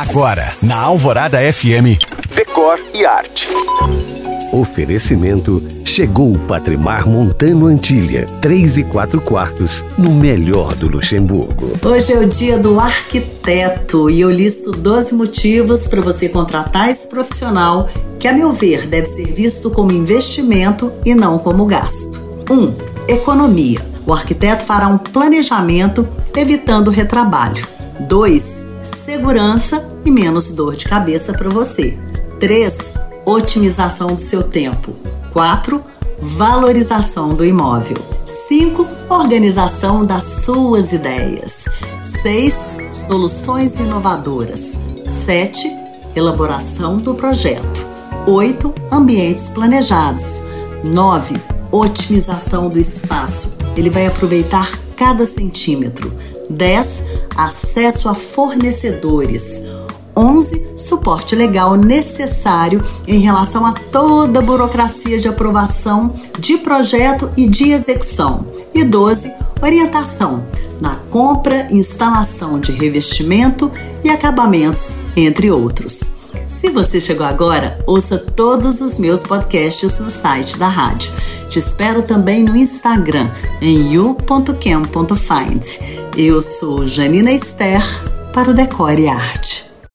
Agora, na Alvorada FM, Decor e Arte. Oferecimento chegou o Patrimar Montano Antilha, 3 e 4 quartos, no melhor do Luxemburgo. Hoje é o dia do arquiteto e eu listo 12 motivos para você contratar esse profissional que, a meu ver, deve ser visto como investimento e não como gasto. 1. Um, economia. O arquiteto fará um planejamento evitando retrabalho. 2. Segurança e menos dor de cabeça para você. 3 otimização do seu tempo. 4. Valorização do imóvel. 5. Organização das suas ideias. 6. Soluções inovadoras. 7. Elaboração do projeto. 8. Ambientes planejados. 9. Otimização do espaço. Ele vai aproveitar cada centímetro. 10. Acesso a fornecedores. 11. Suporte legal necessário em relação a toda a burocracia de aprovação de projeto e de execução. E 12. Orientação na compra instalação de revestimento e acabamentos, entre outros. Se você chegou agora, ouça todos os meus podcasts no site da rádio. Te espero também no Instagram, em you.cam.find. Eu sou Janina Esther para o Decore Arte.